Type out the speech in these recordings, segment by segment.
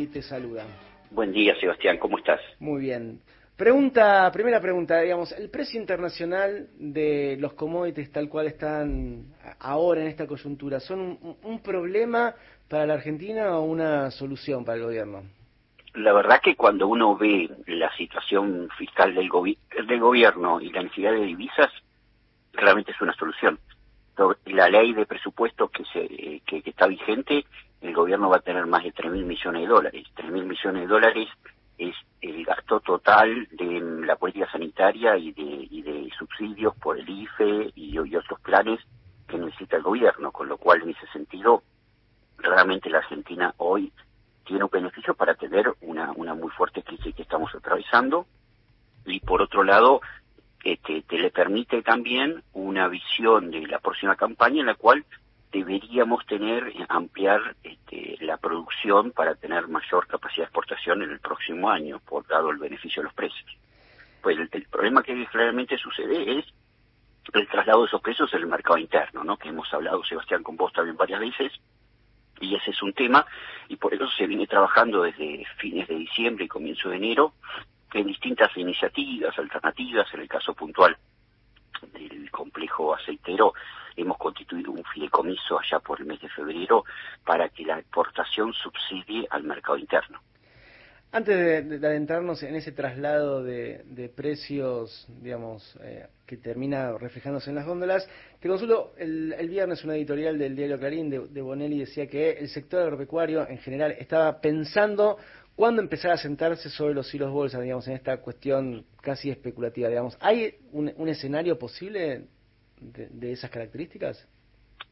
Y te saluda. Buen día, Sebastián, ¿cómo estás? Muy bien. Pregunta, primera pregunta, digamos, el precio internacional de los commodities tal cual están ahora en esta coyuntura, ¿son un, problema para la Argentina o una solución para el gobierno? La verdad que cuando uno ve la situación fiscal del, del gobierno y la necesidad de divisas, realmente es una solución. La ley de presupuesto que, se, que está vigente el gobierno va a tener más de 3 mil millones de dólares. 3 mil millones de dólares es el gasto total de la política sanitaria y de, subsidios por el IFE y, otros planes que necesita el gobierno, con lo cual en ese sentido realmente la Argentina hoy tiene un beneficio para tener una, una muy fuerte crisis que estamos atravesando y por otro lado este, te le permite también una visión de la próxima campaña en la cual deberíamos tener, eh, ampliar este, la producción para tener mayor capacidad de exportación en el próximo año, por dado el beneficio de los precios. Pues el, problema que claramente sucede es el traslado de esos precios en el mercado interno, ¿no? que hemos hablado, Sebastián, con vos también varias veces, y ese es un tema, y por eso se viene trabajando desde fines de diciembre y comienzo de enero en distintas iniciativas, alternativas, en el caso puntual del complejo aceitero, hemos constituido un fideicomiso allá por el mes de febrero para que la exportación subsidie al mercado interno. Antes de, adentrarnos en ese traslado de, precios, digamos, eh, que termina reflejándose en las góndolas, te consulto, el, viernes una editorial del diario Clarín de, de, Bonelli decía que el sector agropecuario en general estaba pensando cuándo empezar a sentarse sobre los hilos bolsa, digamos, en esta cuestión casi especulativa, digamos. ¿Hay un escenario posible de, esas características?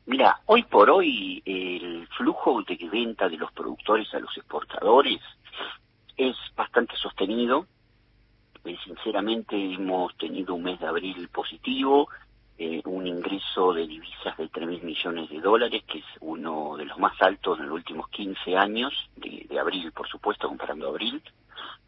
Mira, hoy por hoy el flujo de venta de los productores a los exportadores es bastante sostenido. Eh, sinceramente hemos tenido un mes de abril positivo, eh, un ingreso de divisas de 3 mil millones de dólares, que es uno de los más altos en los últimos 15 años, de, de abril, por supuesto, comparando abril.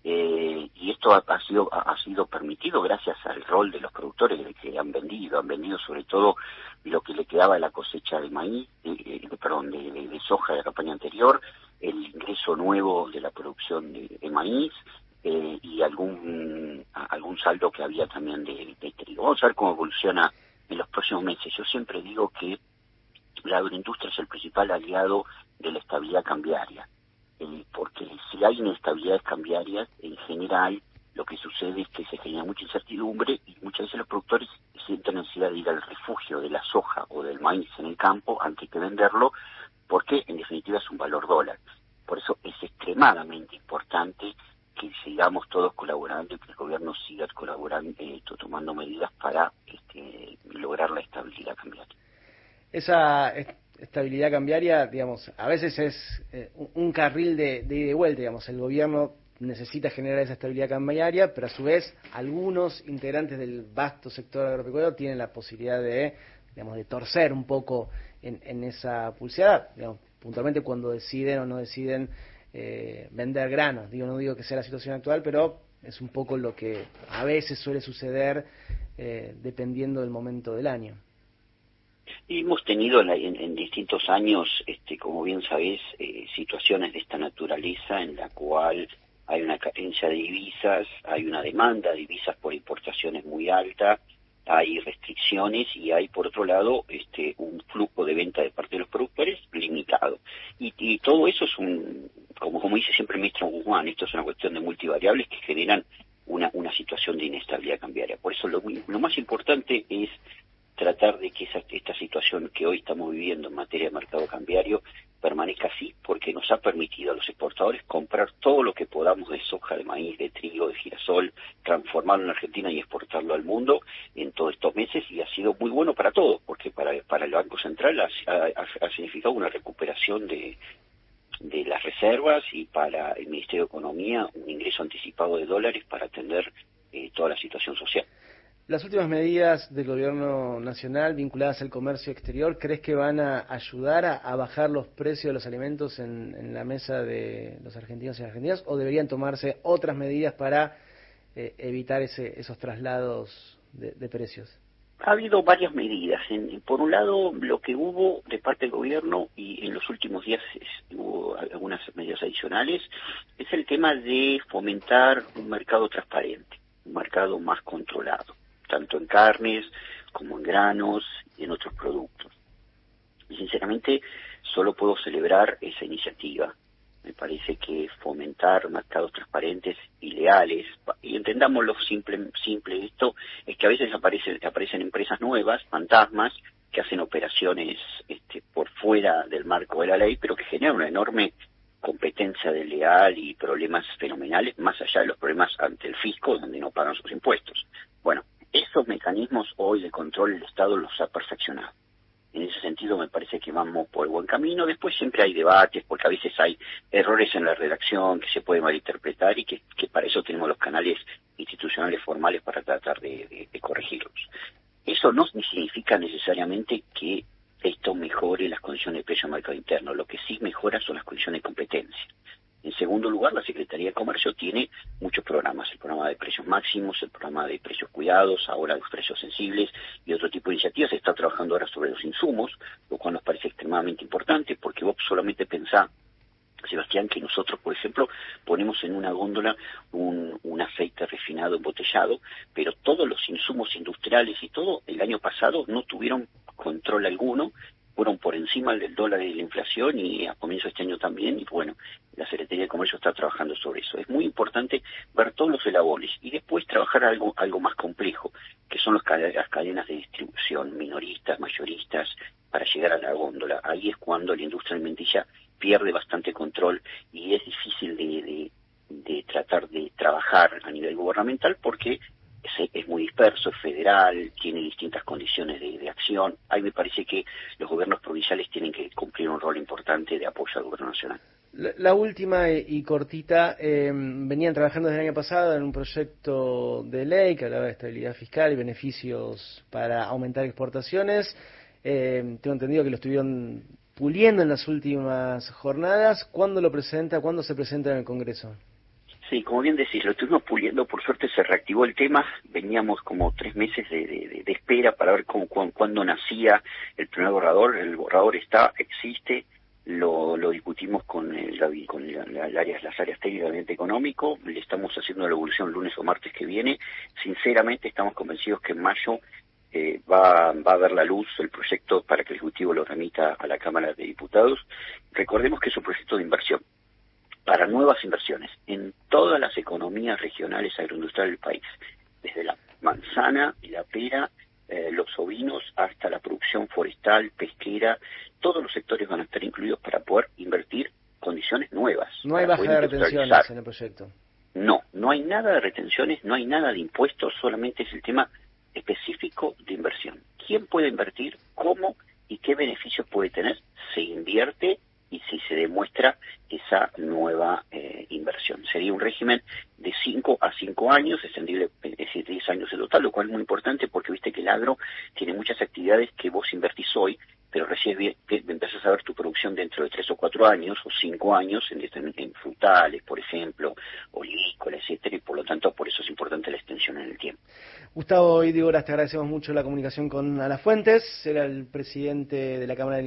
Eh, y esto ha, sido ha, sido permitido gracias al rol de los productores que han vendido, han vendido sobre todo lo que le quedaba de la cosecha de maíz, de, perdón, de, soja de la campaña anterior, el ingreso nuevo de la producción de, maíz eh, y algún algún saldo que había también de, trigo. Vamos a ver cómo evoluciona en los próximos meses. Yo siempre digo que la agroindustria es el principal aliado de la estabilidad cambiaria eh, porque si hay inestabilidades cambiarias, en general lo que sucede es que se genera mucha incertidumbre y muchas veces los productores sienten necesidad de ir al refugio de la soja o del maíz en el campo antes que venderlo, porque en definitiva es un valor dólar. Por eso es extremadamente importante que sigamos todos colaborando y que el gobierno siga colaborando, eh, tomando medidas para este, lograr la estabilidad cambiaria. Esa estabilidad cambiaria, digamos, a veces es eh, un carril de, de ida y vuelta, digamos, el gobierno necesita generar esa estabilidad cambiaria, pero a su vez algunos integrantes del vasto sector agropecuario tienen la posibilidad de, digamos, de torcer un poco en, esa pulseada, digamos, puntualmente cuando deciden o no deciden eh, vender granos. Digo, no digo que sea la situación actual, pero es un poco lo que a veces suele suceder eh, dependiendo del momento del año hemos tenido en, distintos años, este, como bien sabés, eh, situaciones de esta naturaleza en la cual hay una carencia de divisas, hay una demanda de divisas por importaciones muy alta, hay restricciones y hay, por otro lado, este, un flujo de venta de parte de los productores limitado. Y, todo eso es un, como, como dice siempre el ministro Guzmán, esto es una cuestión de multivariables que generan una, una situación de inestabilidad cambiaria. Por eso lo, lo más importante es tratar de que esta situación que hoy estamos viviendo en materia de mercado cambiario permanezca así, porque nos ha permitido a los exportadores comprar todo lo que podamos de soja, de maíz, de trigo, de girasol, transformarlo en Argentina y exportarlo al mundo en todos estos meses y ha sido muy bueno para todos, porque para, para el Banco Central ha, significado una recuperación de, de las reservas y para el Ministerio de Economía un ingreso anticipado de dólares para atender eh, toda la situación social. Las últimas medidas del gobierno nacional vinculadas al comercio exterior, ¿crees que van a ayudar a, bajar los precios de los alimentos en, la mesa de los argentinos y argentinas o deberían tomarse otras medidas para eh, evitar ese, esos traslados de, precios? ha habido varias medidas. por un lado, lo que hubo de parte del gobierno y en los últimos días hubo algunas medidas adicionales es el tema de fomentar un mercado transparente, un mercado más controlado, tanto en carnes como en granos y en otros productos. Y sinceramente, solo puedo celebrar esa iniciativa. Me parece que fomentar mercados transparentes y leales, y entendamos lo simple, simple esto, es que a veces aparecen, aparecen empresas nuevas, fantasmas, que hacen operaciones este, por fuera del marco de la ley, pero que generan una enorme competencia desleal y problemas fenomenales, más allá de los problemas ante el fisco, donde no pagan sus impuestos. Esos mecanismos hoy de control el Estado los ha perfeccionado. En ese sentido me parece que vamos por el buen camino. Después siempre hay debates, porque a veces hay errores en la redacción que se pueden malinterpretar y que, para eso tenemos los canales institucionales formales para tratar de, corregirlos. Eso no significa necesariamente que esto mejore las condiciones de precio del mercado interno. Lo que sí mejora son las condiciones de competencia. En segundo lugar, la Secretaría de Comercio tiene muchos programas, el precios máximos, el programa de precios cuidados, ahora los precios sensibles y otro tipo de iniciativas. Se está trabajando ahora sobre los insumos, lo cual nos parece extremadamente importante porque vos solamente pensá, Sebastián, que nosotros, por ejemplo, ponemos en una góndola un, un aceite refinado embotellado, pero todos los insumos industriales y todo el año pasado no tuvieron control alguno fueron por encima del dólar y la inflación y a comienzo de este año también, y bueno, la Secretaría de Comercio está trabajando sobre eso. Es muy importante ver todos los elabones y después trabajar algo, algo más complejo, que son las cadenas de distribución, minoristas, mayoristas, para llegar a la góndola. Ahí es cuando la industria alimenticia pierde bastante control y es difícil de, de tratar de trabajar a nivel gubernamental porque es, muy disperso, es federal, tiene distintas condiciones de, acción. Ahí me parece que los gobiernos provinciales tienen que cumplir un rol importante de apoyo al gobierno nacional. La, última y cortita, eh, venían trabajando desde el año pasado en un proyecto de ley que hablaba de estabilidad fiscal y beneficios para aumentar exportaciones. Eh, tengo entendido que lo estuvieron puliendo en las últimas jornadas. ¿Cuándo lo presenta? ¿Cuándo se presenta en el Congreso? Sí, como bien decís, lo estuvimos puliendo, por suerte se reactivó el tema, veníamos como tres meses de, espera para ver cuándo nacía el primer borrador, el borrador está, existe, lo, discutimos con, el, con las áreas técnicas del económico, le estamos haciendo la evolución lunes o martes que viene, sinceramente estamos convencidos que en mayo eh, va, va a ver la luz el proyecto para que el Ejecutivo lo remita a la Cámara de Diputados. Recordemos que es un proyecto de inversión, para nuevas inversiones en todas las economías regionales agroindustriales del país, desde la manzana y la pera, eh, los ovinos, hasta la producción forestal, pesquera, todos los sectores van a estar incluidos para poder invertir condiciones nuevas. No hay baja de retenciones en el proyecto. No, no hay nada de retenciones, no hay nada de impuestos, solamente es el tema específico de inversión. ¿Quién puede invertir? ¿Cómo? ¿Y qué beneficios puede tener? Se invierte y si se demuestra esa nueva eh, inversión. Sería un régimen de 5 a 5 años, extendible, es decir, 10 años en total, lo cual es muy importante porque viste que el agro tiene muchas actividades que vos invertís hoy, pero recién empezás a ver tu producción dentro de 3 o 4 años o 5 años en, en frutales, por ejemplo, olivícola, etcétera, y por lo tanto por eso es importante la extensión en el tiempo. Gustavo Idígoras, te agradecemos mucho la comunicación con Alafuentes, era el presidente de la Cámara de